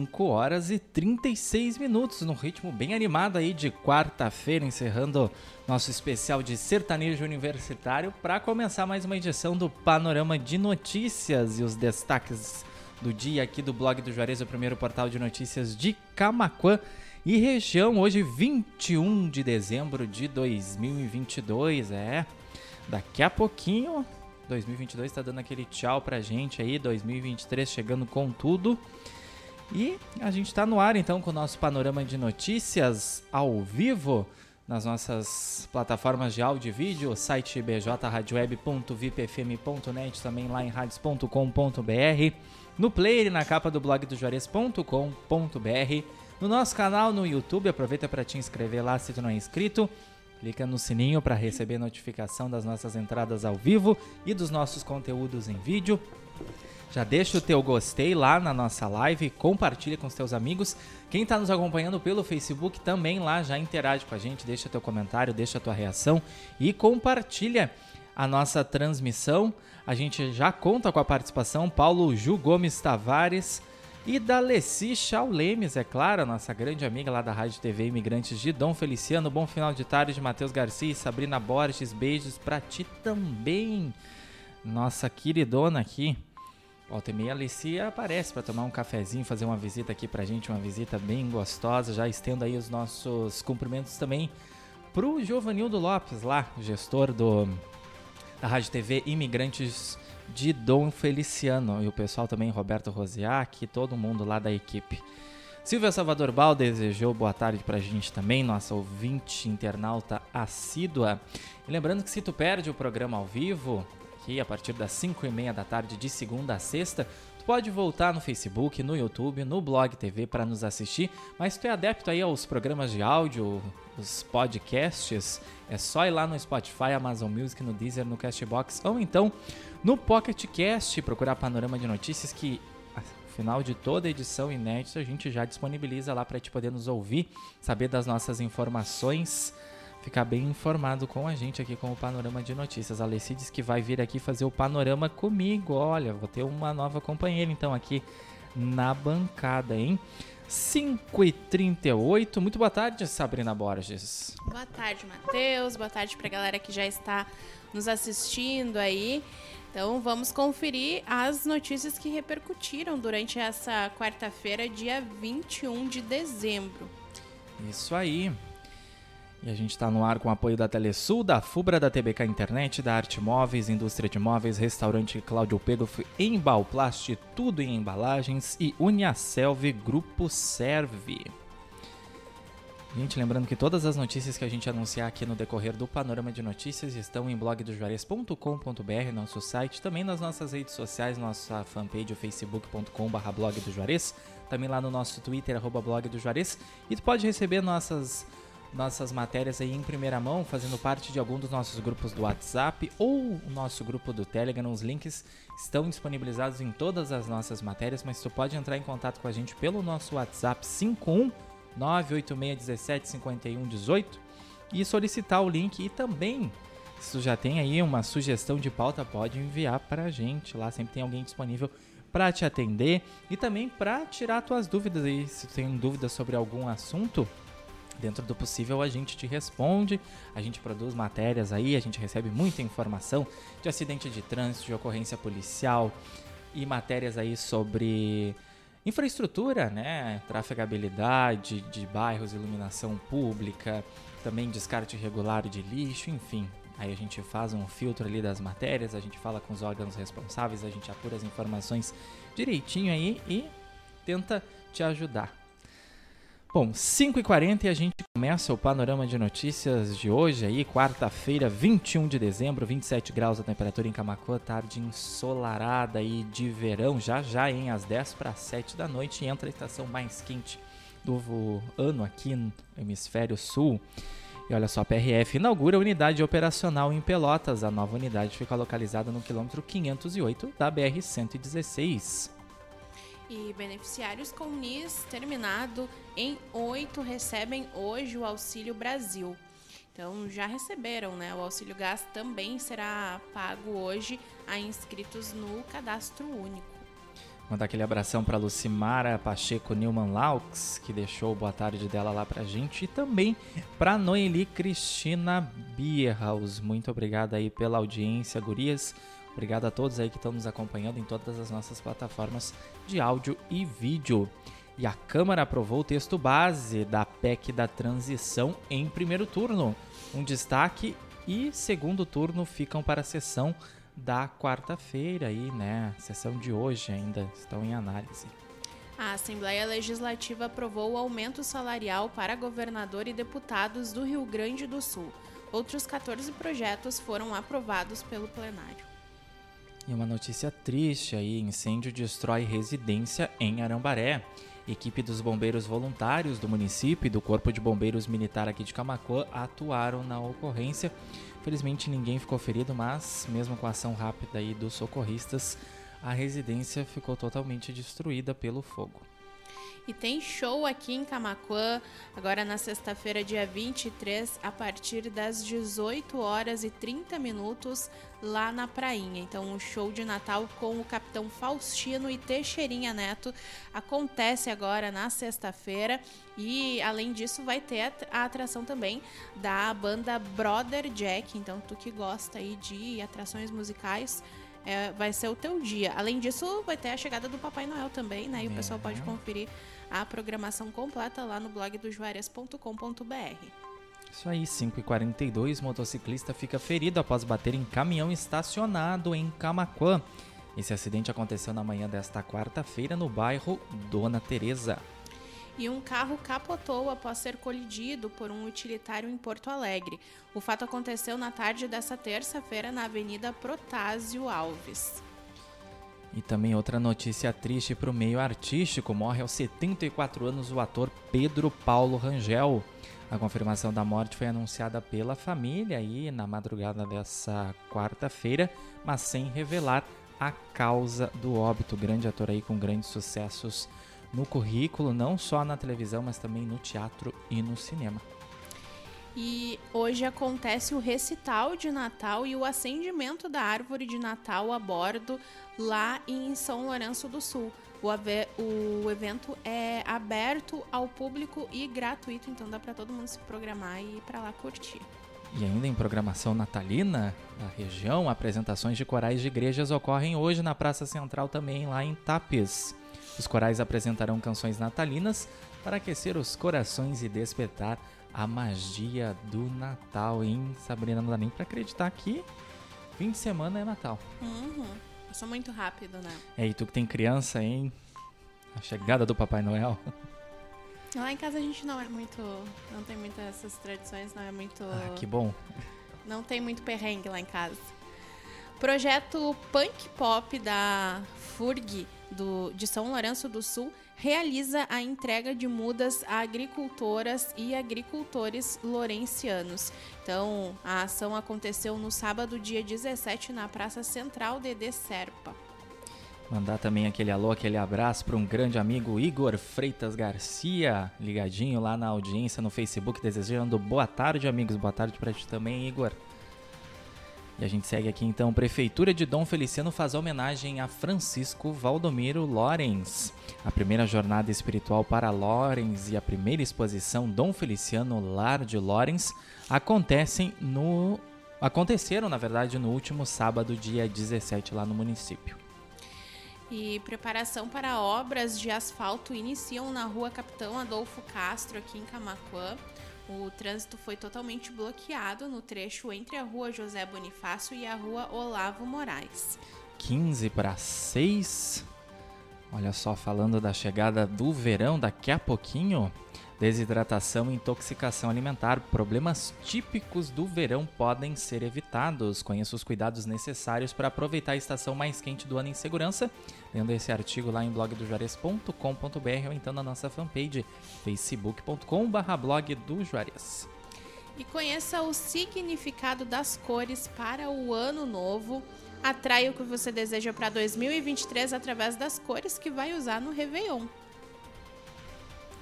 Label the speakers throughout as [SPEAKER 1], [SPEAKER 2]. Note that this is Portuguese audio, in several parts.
[SPEAKER 1] 5 horas e 36 minutos, num ritmo bem animado aí de quarta-feira, encerrando nosso especial de sertanejo universitário para começar mais uma edição do Panorama de Notícias e os destaques do dia aqui do blog do Juarez, o primeiro portal de notícias de Camaquã e região, hoje 21 de dezembro de 2022, é. Daqui a pouquinho 2022 está dando aquele tchau pra gente aí, 2023 chegando com tudo. E a gente está no ar então com o nosso panorama de notícias ao vivo nas nossas plataformas de áudio e vídeo, site bjradioweb.vipfm.net, também lá em radios.com.br, no player na capa do blog do Juarez.com.br, no nosso canal no YouTube, aproveita para te inscrever lá se tu não é inscrito, clica no sininho para receber notificação das nossas entradas ao vivo e dos nossos conteúdos em vídeo. Já deixa o teu gostei lá na nossa live, compartilha com os teus amigos. Quem está nos acompanhando pelo Facebook também lá já interage com a gente, deixa teu comentário, deixa tua reação e compartilha a nossa transmissão. A gente já conta com a participação Paulo Ju Gomes Tavares e da Leci Chaulemes, é claro, nossa grande amiga lá da Rádio TV Imigrantes de Dom Feliciano. Bom final de tarde de Matheus Garcia e Sabrina Borges. Beijos para ti também, nossa queridona aqui. Volta e meia, a aparece para tomar um cafezinho, fazer uma visita aqui pra gente, uma visita bem gostosa. Já estendo aí os nossos cumprimentos também pro Giovanildo Lopes, lá, gestor do, da Rádio TV Imigrantes de Dom Feliciano. E o pessoal também, Roberto Rosiak, todo mundo lá da equipe. Silvia Salvador Bal desejou boa tarde pra gente também, nossa ouvinte internauta assídua. E lembrando que se tu perde o programa ao vivo, aqui a partir das 5 e meia da tarde de segunda a sexta. Tu pode voltar no Facebook, no YouTube, no Blog TV para nos assistir, mas tu é adepto aí aos programas de áudio, os podcasts, é só ir lá no Spotify, Amazon Music, no Deezer, no Castbox ou então no Pocket Cast, procurar Panorama de Notícias que final de toda edição inédita a gente já disponibiliza lá para te poder nos ouvir, saber das nossas informações ficar bem informado com a gente aqui com o Panorama de Notícias. A Alessi diz que vai vir aqui fazer o panorama comigo. Olha, vou ter uma nova companheira então aqui na bancada, hein? 5h38. Muito boa tarde, Sabrina Borges.
[SPEAKER 2] Boa tarde, Matheus. Boa tarde para a galera que já está nos assistindo aí. Então vamos conferir as notícias que repercutiram durante essa quarta-feira, dia 21 de dezembro.
[SPEAKER 1] Isso aí. E a gente está no ar com o apoio da Telesul, da Fubra, da TBK Internet, da Arte Móveis, Indústria de Móveis, Restaurante Cláudio Pedro, Embalplast, tudo em embalagens e Uniaselv Grupo Serve. Gente, lembrando que todas as notícias que a gente anunciar aqui no decorrer do Panorama de Notícias estão em blogdojuarez.com.br, nosso site, também nas nossas redes sociais, nossa fanpage, facebook.com.br blog do Juarez, também lá no nosso Twitter, arroba blog do Juarez, e tu pode receber nossas nossas matérias aí em primeira mão, fazendo parte de algum dos nossos grupos do WhatsApp ou o nosso grupo do Telegram. Os links estão disponibilizados em todas as nossas matérias, mas tu pode entrar em contato com a gente pelo nosso WhatsApp 51 986175118 e solicitar o link e também se tu já tem aí uma sugestão de pauta, pode enviar para a gente. Lá sempre tem alguém disponível para te atender e também para tirar tuas dúvidas aí. Se tu tem dúvidas sobre algum assunto, dentro do possível a gente te responde, a gente produz matérias aí, a gente recebe muita informação de acidente de trânsito, de ocorrência policial e matérias aí sobre infraestrutura, né, trafegabilidade de bairros, iluminação pública, também descarte irregular de lixo, enfim. Aí a gente faz um filtro ali das matérias, a gente fala com os órgãos responsáveis, a gente apura as informações direitinho aí e tenta te ajudar. Bom, 5h40 e a gente começa o panorama de notícias de hoje aí, quarta-feira, 21 de dezembro, 27 graus a temperatura em Camacuã, tarde ensolarada aí de verão, já já em às 10 para 7 da noite entra a estação mais quente do ano aqui no hemisfério sul. E olha só, a PRF inaugura a unidade operacional em Pelotas. A nova unidade fica localizada no quilômetro 508 da BR-116.
[SPEAKER 2] E beneficiários com NIS terminado em 8 recebem hoje o Auxílio Brasil. Então já receberam, né? O auxílio gás também será pago hoje a inscritos no cadastro único.
[SPEAKER 1] Mandar aquele abração para Lucimara Pacheco Newman Laux, que deixou boa tarde dela lá pra gente. E também para Noeli Cristina Bierhaus. Muito obrigado aí pela audiência, gurias. Obrigado a todos aí que estão nos acompanhando em todas as nossas plataformas de áudio e vídeo. E a Câmara aprovou o texto base da PEC da transição em primeiro turno. Um destaque e segundo turno ficam para a sessão da quarta-feira aí, né? Sessão de hoje ainda estão em análise.
[SPEAKER 2] A Assembleia Legislativa aprovou o aumento salarial para governador e deputados do Rio Grande do Sul. Outros 14 projetos foram aprovados pelo plenário.
[SPEAKER 1] E uma notícia triste aí: incêndio destrói residência em Arambaré. Equipe dos bombeiros voluntários do município e do Corpo de Bombeiros Militar aqui de Camacuã atuaram na ocorrência. Felizmente ninguém ficou ferido, mas mesmo com a ação rápida aí dos socorristas, a residência ficou totalmente destruída pelo fogo.
[SPEAKER 2] E tem show aqui em Camacuã, agora na sexta-feira, dia 23, a partir das 18 horas e 30 minutos, lá na Prainha. Então, o um show de Natal com o Capitão Faustino e Teixeirinha Neto acontece agora na sexta-feira. E, além disso, vai ter a atração também da banda Brother Jack. Então, tu que gosta aí de atrações musicais, é, vai ser o teu dia. Além disso, vai ter a chegada do Papai Noel também, né? E o pessoal pode conferir a programação completa lá no blog do juarias.com.br.
[SPEAKER 1] Isso aí, 5h42, motociclista fica ferido após bater em caminhão estacionado em Camaquã. Esse acidente aconteceu na manhã desta quarta-feira no bairro Dona Teresa.
[SPEAKER 2] E um carro capotou após ser colidido por um utilitário em Porto Alegre. O fato aconteceu na tarde dessa terça-feira na Avenida Protásio Alves.
[SPEAKER 1] E também outra notícia triste para o meio artístico: morre aos 74 anos o ator Pedro Paulo Rangel. A confirmação da morte foi anunciada pela família aí na madrugada dessa quarta-feira, mas sem revelar a causa do óbito. Grande ator aí com grandes sucessos no currículo, não só na televisão, mas também no teatro e no cinema.
[SPEAKER 2] E hoje acontece o recital de Natal e o acendimento da árvore de Natal a bordo lá em São Lourenço do Sul. O, o evento é aberto ao público e gratuito, então dá para todo mundo se programar e ir para lá curtir.
[SPEAKER 1] E ainda em programação natalina da região, apresentações de corais de igrejas ocorrem hoje na Praça Central também, lá em Tapes. Os corais apresentarão canções natalinas para aquecer os corações e despertar a magia do Natal, hein? Sabrina, não dá nem pra acreditar que fim de semana é Natal.
[SPEAKER 2] Uhum. Passou muito rápido, né?
[SPEAKER 1] É, e tu que tem criança, hein? A chegada do Papai Noel.
[SPEAKER 2] Lá em casa a gente não é muito. Não tem muitas essas tradições, não é muito.
[SPEAKER 1] Ah, que bom.
[SPEAKER 2] Não tem muito perrengue lá em casa. Projeto Punk Pop da FURG do, de São Lourenço do Sul realiza a entrega de mudas a agricultoras e agricultores lorencianos. Então, a ação aconteceu no sábado, dia 17, na Praça Central de Serpa.
[SPEAKER 1] Mandar também aquele alô, aquele abraço para um grande amigo Igor Freitas Garcia, ligadinho lá na audiência no Facebook, desejando boa tarde, amigos. Boa tarde para ti também, Igor. E a gente segue aqui então. Prefeitura de Dom Feliciano faz homenagem a Francisco Valdomiro Lorenz. A primeira jornada espiritual para Lorenz e a primeira exposição Dom Feliciano Lar de Lorenz acontecem no aconteceram, na verdade, no último sábado, dia 17, lá no município.
[SPEAKER 2] E preparação para obras de asfalto iniciam na rua Capitão Adolfo Castro, aqui em Camacuã. O trânsito foi totalmente bloqueado no trecho entre a rua José Bonifácio e a rua Olavo Moraes.
[SPEAKER 1] 15 para 6. Olha só, falando da chegada do verão daqui a pouquinho, Desidratação e intoxicação alimentar. Problemas típicos do verão podem ser evitados. Conheça os cuidados necessários para aproveitar a estação mais quente do ano em segurança. Lendo esse artigo lá em blogdojuarez.com.br ou então na nossa fanpage facebook.com.br blog do Juarez.
[SPEAKER 2] E conheça o significado das cores para o ano novo. Atraia o que você deseja para 2023 através das cores que vai usar no Réveillon.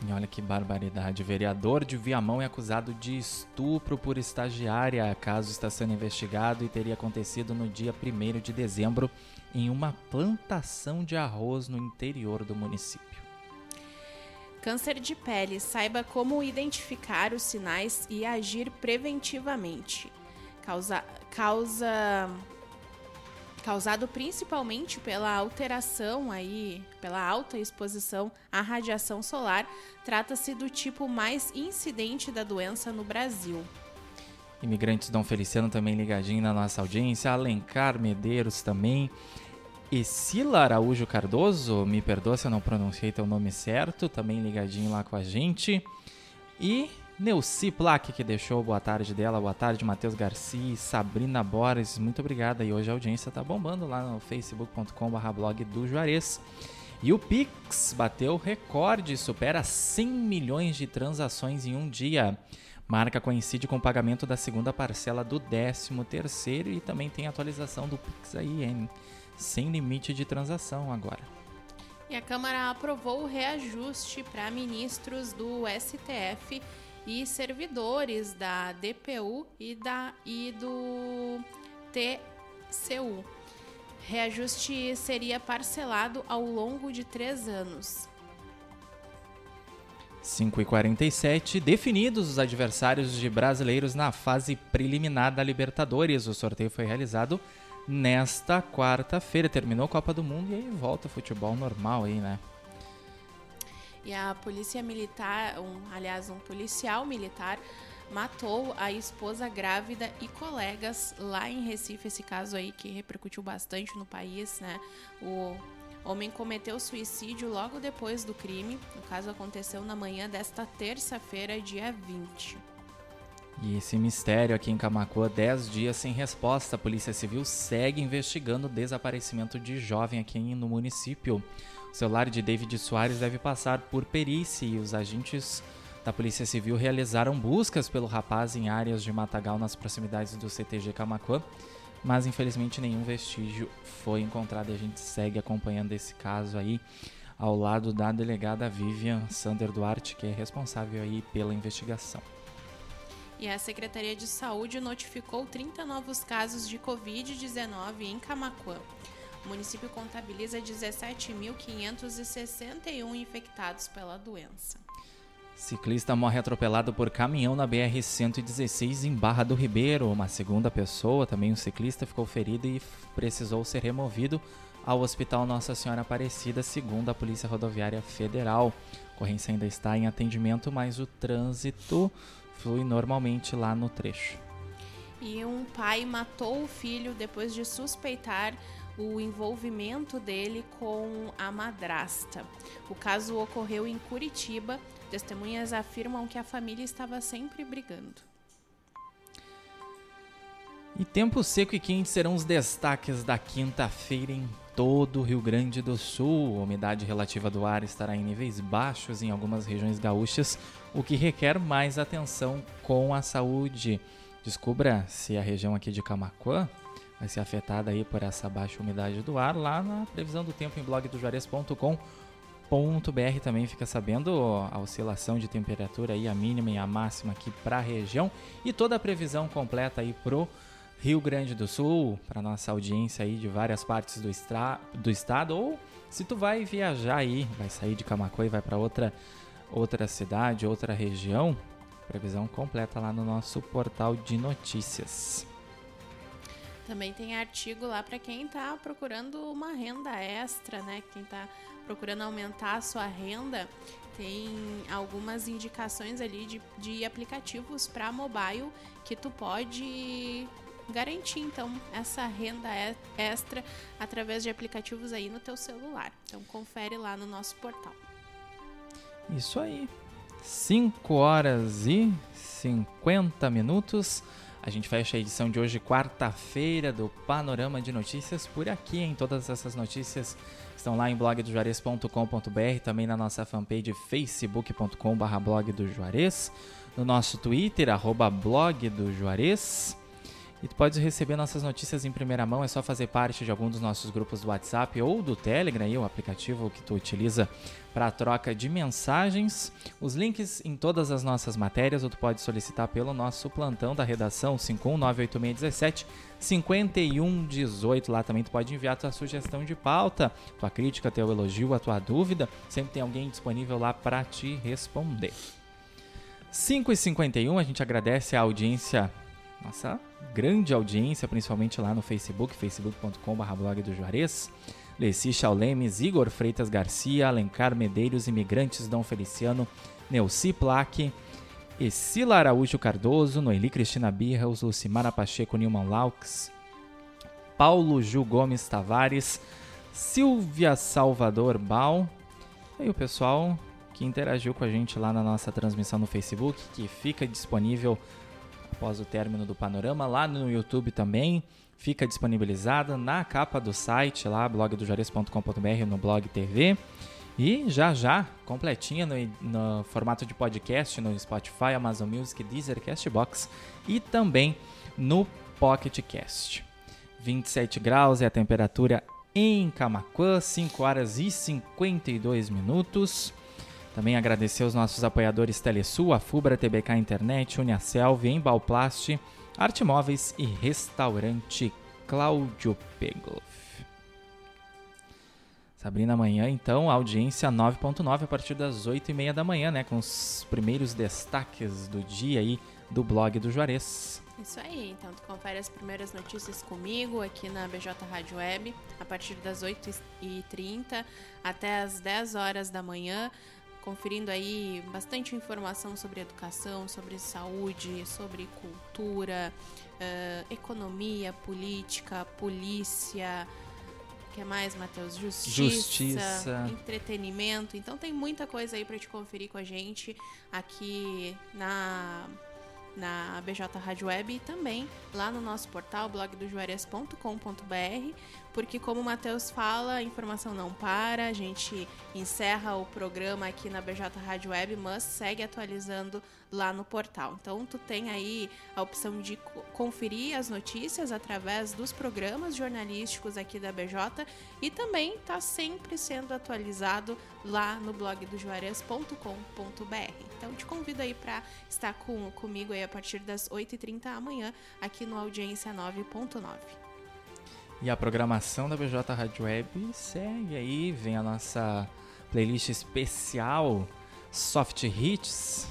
[SPEAKER 1] E olha que barbaridade. Vereador de Viamão é acusado de estupro por estagiária. Caso está sendo investigado e teria acontecido no dia 1 de dezembro em uma plantação de arroz no interior do município.
[SPEAKER 2] Câncer de pele. Saiba como identificar os sinais e agir preventivamente. Causa, causa causado principalmente pela alteração aí, pela alta exposição à radiação solar, trata-se do tipo mais incidente da doença no Brasil.
[SPEAKER 1] Imigrantes Dom Feliciano também ligadinho na nossa audiência, Alencar Medeiros também, Esila Araújo Cardoso, me perdoa se eu não pronunciei teu nome certo, também ligadinho lá com a gente. E Neuci Plaque, que deixou boa tarde dela, boa tarde, Matheus Garcia, Sabrina Borges, muito obrigada. E hoje a audiência tá bombando lá no facebook.com.br blog do Juarez. E o Pix bateu recorde, supera 100 milhões de transações em um dia. Marca coincide com o pagamento da segunda parcela do 13 terceiro e também tem atualização do Pix aí, hein? Sem limite de transação agora.
[SPEAKER 2] E a Câmara aprovou o reajuste para ministros do STF e servidores da DPU e, da, e do TCU. Reajuste seria parcelado ao longo de três anos.
[SPEAKER 1] 5 e 47 definidos os adversários de brasileiros na fase preliminar da Libertadores. O sorteio foi realizado nesta quarta-feira. Terminou a Copa do Mundo e aí volta o futebol normal aí, né?
[SPEAKER 2] E a polícia militar, um, aliás, um policial militar matou a esposa grávida e colegas lá em Recife, esse caso aí que repercutiu bastante no país, né? O homem cometeu suicídio logo depois do crime. O caso aconteceu na manhã desta terça-feira, dia 20.
[SPEAKER 1] E esse mistério aqui em Camacoa, 10 dias sem resposta. A Polícia Civil segue investigando o desaparecimento de jovem aqui no município. O celular de David Soares deve passar por perícia e os agentes da Polícia Civil realizaram buscas pelo rapaz em áreas de Matagal nas proximidades do CTG Camacuã, mas infelizmente nenhum vestígio foi encontrado e a gente segue acompanhando esse caso aí ao lado da delegada Vivian Sander Duarte, que é responsável aí pela investigação.
[SPEAKER 2] E a Secretaria de Saúde notificou 30 novos casos de Covid-19 em Camacuã. O município contabiliza 17.561 infectados pela doença.
[SPEAKER 1] Ciclista morre atropelado por caminhão na BR-116 em Barra do Ribeiro. Uma segunda pessoa, também um ciclista, ficou ferido e precisou ser removido ao Hospital Nossa Senhora Aparecida, segundo a Polícia Rodoviária Federal. A ocorrência ainda está em atendimento, mas o trânsito flui normalmente lá no trecho.
[SPEAKER 2] E um pai matou o filho depois de suspeitar o envolvimento dele com a madrasta. O caso ocorreu em Curitiba. Testemunhas afirmam que a família estava sempre brigando.
[SPEAKER 1] E tempo seco e quente serão os destaques da quinta-feira em todo o Rio Grande do Sul. A umidade relativa do ar estará em níveis baixos em algumas regiões gaúchas, o que requer mais atenção com a saúde. Descubra se a região aqui de Camacuã vai ser afetada aí por essa baixa umidade do ar lá na previsão do tempo em blogdojuarez.com.br também fica sabendo a oscilação de temperatura aí a mínima e a máxima aqui para a região. E toda a previsão completa aí pro Rio Grande do Sul, para nossa audiência aí de várias partes do, estra do estado. Ou se tu vai viajar aí, vai sair de Camacuã e vai para outra outra cidade, outra região, previsão completa lá no nosso portal de notícias.
[SPEAKER 2] Também tem artigo lá para quem está procurando uma renda extra, né? Quem está procurando aumentar a sua renda, tem algumas indicações ali de, de aplicativos para mobile que tu pode garantir então essa renda extra através de aplicativos aí no teu celular. Então confere lá no nosso portal.
[SPEAKER 1] Isso aí. 5 horas e 50 minutos. A gente fecha a edição de hoje, quarta-feira, do Panorama de Notícias por aqui, em todas essas notícias estão lá em blogdojuarez.com.br, também na nossa fanpage facebook.com.br blog do Juarez, no nosso Twitter, blog do Juarez. E tu pode receber nossas notícias em primeira mão, é só fazer parte de algum dos nossos grupos do WhatsApp ou do Telegram, aí, o aplicativo que tu utiliza para troca de mensagens. Os links em todas as nossas matérias, ou tu pode solicitar pelo nosso plantão da redação 5198617 5118. Lá também tu pode enviar tua sugestão de pauta, tua crítica, teu elogio, a tua dúvida. Sempre tem alguém disponível lá para te responder. 5h51, a gente agradece a audiência nossa grande audiência, principalmente lá no Facebook, facebook.com.br blog do Juarez. Leci Chaulemes, Igor Freitas Garcia, Alencar Medeiros, Imigrantes Dom Feliciano, Neuci Plaque, Esila Araújo Cardoso, Noeli Cristina Birros, Lucimara Pacheco Nilman Laux, Paulo Ju Gomes Tavares, Silvia Salvador Bal e o pessoal que interagiu com a gente lá na nossa transmissão no Facebook, que fica disponível após o término do panorama. Lá no YouTube também fica disponibilizada na capa do site, lá blogdojores.com.br no blog TV. E já já, completinha no, no, formato de podcast no Spotify, Amazon Music, Deezer, Castbox e também no Pocket Cast. 27 graus é a temperatura em Camacuã, 5 horas e 52 minutos. Também agradecer os nossos apoiadores Telesul, a Fubra TBK Internet, Uniaselv, Embalplast, Arte Móveis e Restaurante Cláudio Pegloff. Sabrina, amanhã então, audiência 9.9 a partir das 8h30 da manhã, né? Com os primeiros destaques do dia aí do blog do Juarez.
[SPEAKER 2] Isso aí, então tu confere as primeiras notícias comigo aqui na BJ Rádio Web, a partir das 8h30 até as 10 horas da manhã conferindo aí bastante informação sobre educação, sobre saúde, sobre cultura, uh, economia, política, polícia. O que mais, Matheus? Justiça,
[SPEAKER 1] Justiça,
[SPEAKER 2] entretenimento. Então tem muita coisa aí para te conferir com a gente aqui na na BJ Rádio Web e também lá no nosso portal blogdojuarez.com.br, porque como o Matheus fala, a informação não para, a gente encerra o programa aqui na BJ Rádio Web, mas segue atualizando lá no portal. Então tu tem aí a opção de conferir as notícias através dos programas jornalísticos aqui da BJ e também está sempre sendo atualizado lá no blog do juarez.com.br. Então te convido aí para estar com, comigo aí a partir das 8h30 amanhã aqui no Audiência 9.9.
[SPEAKER 1] E a programação da BJ Rádio Web segue aí, vem a nossa playlist especial Soft Hits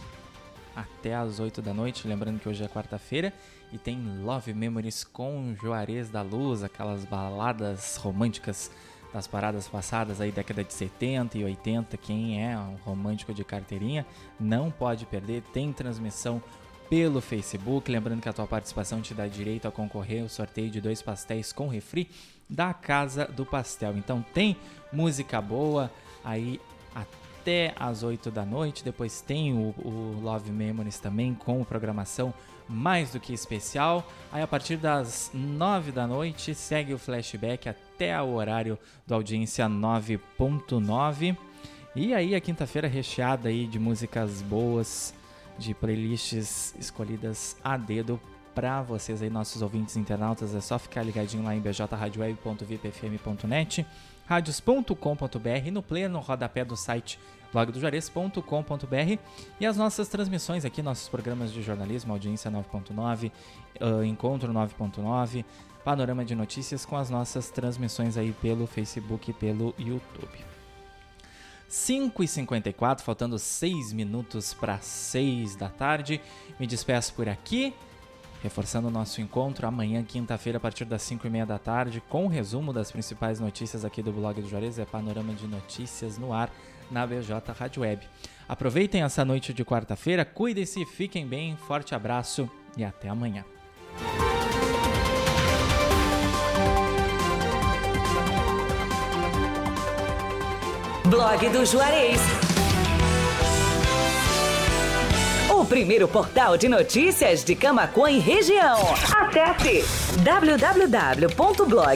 [SPEAKER 1] até as 8 da noite, lembrando que hoje é quarta-feira e tem Love Memories com Juarez da Luz, aquelas baladas românticas das paradas passadas aí, década de 70 e 80, quem é um romântico de carteirinha, não pode perder, tem transmissão pelo Facebook, lembrando que a tua participação te dá direito a concorrer ao sorteio de dois pastéis com refri da Casa do Pastel. Então tem música boa aí até às 8 da noite. Depois tem o, o Love Memories também com programação mais do que especial. Aí a partir das 9 da noite segue o flashback até o horário do audiência 9.9. E aí a quinta-feira recheada aí de músicas boas, de playlists escolhidas a dedo para vocês aí, nossos ouvintes internautas. É só ficar ligadinho lá em bjradioweb.vipfm.net, radios.com.br, no player, no rodapé do site blogdojuarez.com.br e as nossas transmissões aqui, nossos programas de jornalismo, Audiência 9.9, uh, Encontro 9.9, Panorama de Notícias com as nossas transmissões aí pelo Facebook e pelo YouTube. 5h54, faltando 6 minutos para 6 da tarde. Me despeço por aqui, reforçando o nosso encontro amanhã, quinta-feira, a partir das 5h30 da tarde, com o resumo das principais notícias aqui do blog do Juarez. É Panorama de Notícias no ar na BJ Rádio Web. Aproveitem essa noite de quarta-feira, cuidem-se, fiquem bem, forte abraço e até amanhã.
[SPEAKER 3] Blog do Juarez. O primeiro portal de notícias de Camacuã e região. Acesse www.blog